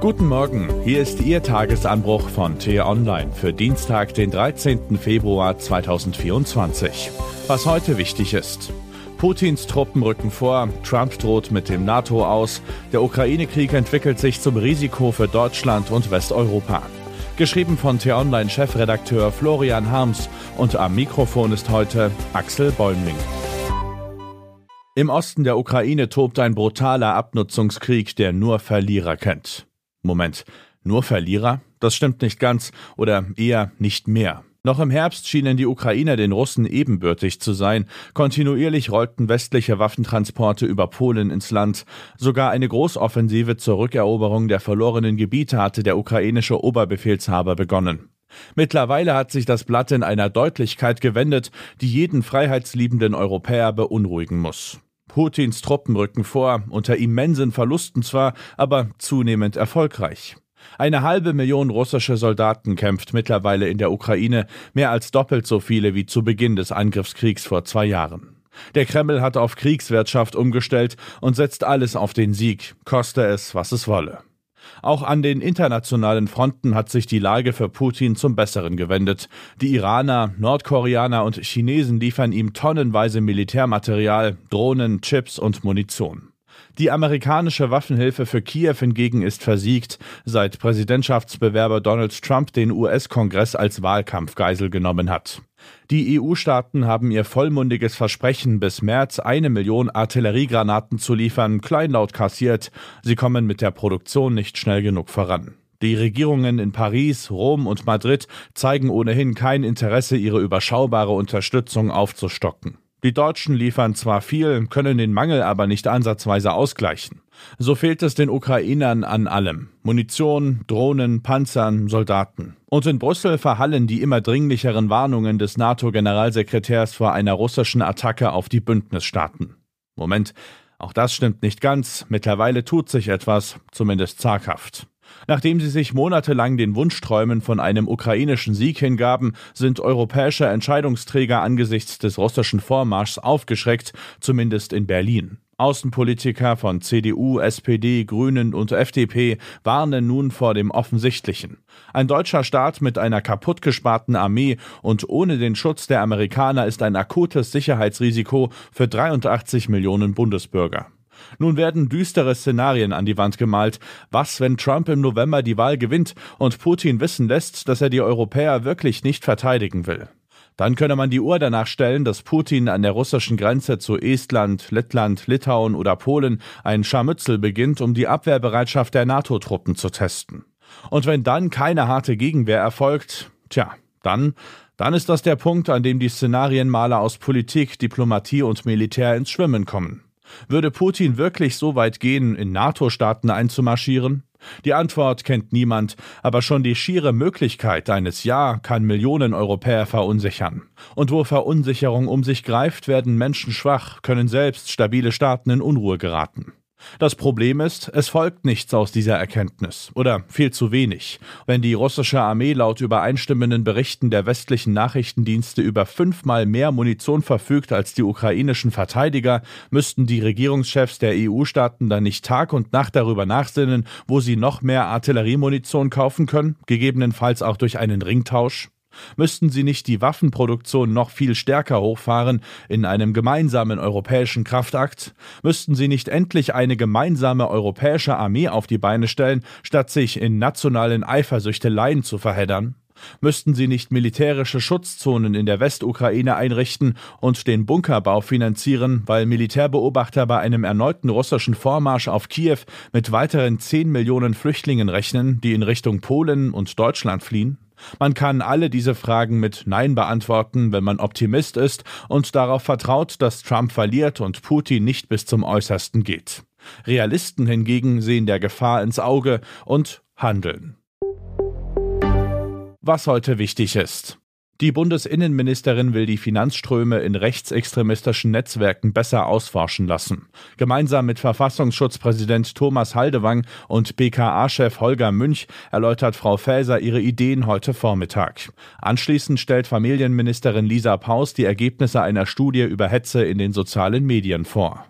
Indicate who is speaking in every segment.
Speaker 1: Guten Morgen, hier ist Ihr Tagesanbruch von T-Online für Dienstag, den 13. Februar 2024. Was heute wichtig ist. Putins Truppen rücken vor, Trump droht mit dem NATO aus, der Ukraine-Krieg entwickelt sich zum Risiko für Deutschland und Westeuropa. Geschrieben von T-Online-Chefredakteur Florian Harms und am Mikrofon ist heute Axel Bäumling. Im Osten der Ukraine tobt ein brutaler Abnutzungskrieg, der nur Verlierer kennt. Moment, nur Verlierer? Das stimmt nicht ganz oder eher nicht mehr. Noch im Herbst schienen die Ukrainer den Russen ebenbürtig zu sein. Kontinuierlich rollten westliche Waffentransporte über Polen ins Land. Sogar eine Großoffensive zur Rückeroberung der verlorenen Gebiete hatte der ukrainische Oberbefehlshaber begonnen. Mittlerweile hat sich das Blatt in einer Deutlichkeit gewendet, die jeden freiheitsliebenden Europäer beunruhigen muss. Putins Truppen rücken vor, unter immensen Verlusten zwar, aber zunehmend erfolgreich. Eine halbe Million russische Soldaten kämpft mittlerweile in der Ukraine, mehr als doppelt so viele wie zu Beginn des Angriffskriegs vor zwei Jahren. Der Kreml hat auf Kriegswirtschaft umgestellt und setzt alles auf den Sieg, koste es, was es wolle. Auch an den internationalen Fronten hat sich die Lage für Putin zum Besseren gewendet. Die Iraner, Nordkoreaner und Chinesen liefern ihm tonnenweise Militärmaterial, Drohnen, Chips und Munition. Die amerikanische Waffenhilfe für Kiew hingegen ist versiegt, seit Präsidentschaftsbewerber Donald Trump den US-Kongress als Wahlkampfgeisel genommen hat. Die EU-Staaten haben ihr vollmundiges Versprechen, bis März eine Million Artilleriegranaten zu liefern, kleinlaut kassiert. Sie kommen mit der Produktion nicht schnell genug voran. Die Regierungen in Paris, Rom und Madrid zeigen ohnehin kein Interesse, ihre überschaubare Unterstützung aufzustocken. Die Deutschen liefern zwar viel, können den Mangel aber nicht ansatzweise ausgleichen. So fehlt es den Ukrainern an allem. Munition, Drohnen, Panzern, Soldaten. Und in Brüssel verhallen die immer dringlicheren Warnungen des NATO-Generalsekretärs vor einer russischen Attacke auf die Bündnisstaaten. Moment, auch das stimmt nicht ganz. Mittlerweile tut sich etwas, zumindest zaghaft. Nachdem sie sich monatelang den Wunschträumen von einem ukrainischen Sieg hingaben, sind europäische Entscheidungsträger angesichts des russischen Vormarschs aufgeschreckt, zumindest in Berlin. Außenpolitiker von CDU, SPD, Grünen und FDP warnen nun vor dem Offensichtlichen. Ein deutscher Staat mit einer kaputtgesparten Armee und ohne den Schutz der Amerikaner ist ein akutes Sicherheitsrisiko für 83 Millionen Bundesbürger. Nun werden düstere Szenarien an die Wand gemalt. Was, wenn Trump im November die Wahl gewinnt und Putin wissen lässt, dass er die Europäer wirklich nicht verteidigen will? Dann könne man die Uhr danach stellen, dass Putin an der russischen Grenze zu Estland, Lettland, Litauen oder Polen ein Scharmützel beginnt, um die Abwehrbereitschaft der NATO-Truppen zu testen. Und wenn dann keine harte Gegenwehr erfolgt, tja, dann, dann ist das der Punkt, an dem die Szenarienmaler aus Politik, Diplomatie und Militär ins Schwimmen kommen. Würde Putin wirklich so weit gehen, in NATO-Staaten einzumarschieren? Die Antwort kennt niemand, aber schon die schiere Möglichkeit eines Ja kann Millionen Europäer verunsichern. Und wo Verunsicherung um sich greift, werden Menschen schwach, können selbst stabile Staaten in Unruhe geraten. Das Problem ist, es folgt nichts aus dieser Erkenntnis oder viel zu wenig. Wenn die russische Armee laut übereinstimmenden Berichten der westlichen Nachrichtendienste über fünfmal mehr Munition verfügt als die ukrainischen Verteidiger, müssten die Regierungschefs der EU-Staaten dann nicht Tag und Nacht darüber nachsinnen, wo sie noch mehr Artilleriemunition kaufen können, gegebenenfalls auch durch einen Ringtausch? Müssten sie nicht die Waffenproduktion noch viel stärker hochfahren in einem gemeinsamen europäischen Kraftakt? Müssten sie nicht endlich eine gemeinsame europäische Armee auf die Beine stellen, statt sich in nationalen Eifersüchteleien zu verheddern? Müssten sie nicht militärische Schutzzonen in der Westukraine einrichten und den Bunkerbau finanzieren, weil Militärbeobachter bei einem erneuten russischen Vormarsch auf Kiew mit weiteren 10 Millionen Flüchtlingen rechnen, die in Richtung Polen und Deutschland fliehen? Man kann alle diese Fragen mit Nein beantworten, wenn man Optimist ist und darauf vertraut, dass Trump verliert und Putin nicht bis zum Äußersten geht. Realisten hingegen sehen der Gefahr ins Auge und handeln. Was heute wichtig ist. Die Bundesinnenministerin will die Finanzströme in rechtsextremistischen Netzwerken besser ausforschen lassen. Gemeinsam mit Verfassungsschutzpräsident Thomas Haldewang und BKA-Chef Holger Münch erläutert Frau Faeser ihre Ideen heute Vormittag. Anschließend stellt Familienministerin Lisa Paus die Ergebnisse einer Studie über Hetze in den sozialen Medien vor.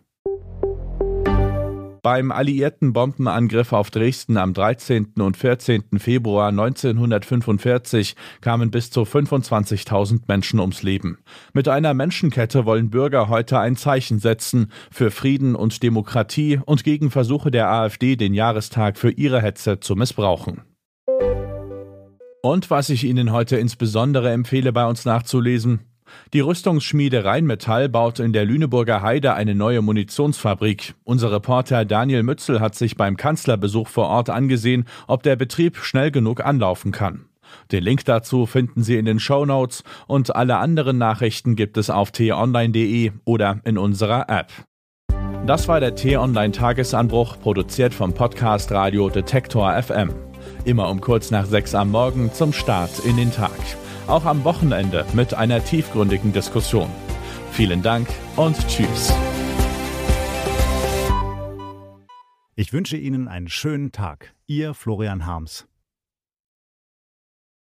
Speaker 1: Beim alliierten Bombenangriff auf Dresden am 13. und 14. Februar 1945 kamen bis zu 25.000 Menschen ums Leben. Mit einer Menschenkette wollen Bürger heute ein Zeichen setzen für Frieden und Demokratie und gegen Versuche der AfD, den Jahrestag für ihre Hetze zu missbrauchen. Und was ich Ihnen heute insbesondere empfehle, bei uns nachzulesen, die Rüstungsschmiede Rheinmetall baut in der Lüneburger Heide eine neue Munitionsfabrik. Unser Reporter Daniel Mützel hat sich beim Kanzlerbesuch vor Ort angesehen, ob der Betrieb schnell genug anlaufen kann. Den Link dazu finden Sie in den Show Notes und alle anderen Nachrichten gibt es auf t-online.de oder in unserer App. Das war der T-Online Tagesanbruch, produziert vom Podcast Radio Detektor FM. Immer um kurz nach sechs am Morgen zum Start in den Tag auch am Wochenende mit einer tiefgründigen Diskussion. Vielen Dank und Tschüss.
Speaker 2: Ich wünsche Ihnen einen schönen Tag. Ihr Florian Harms.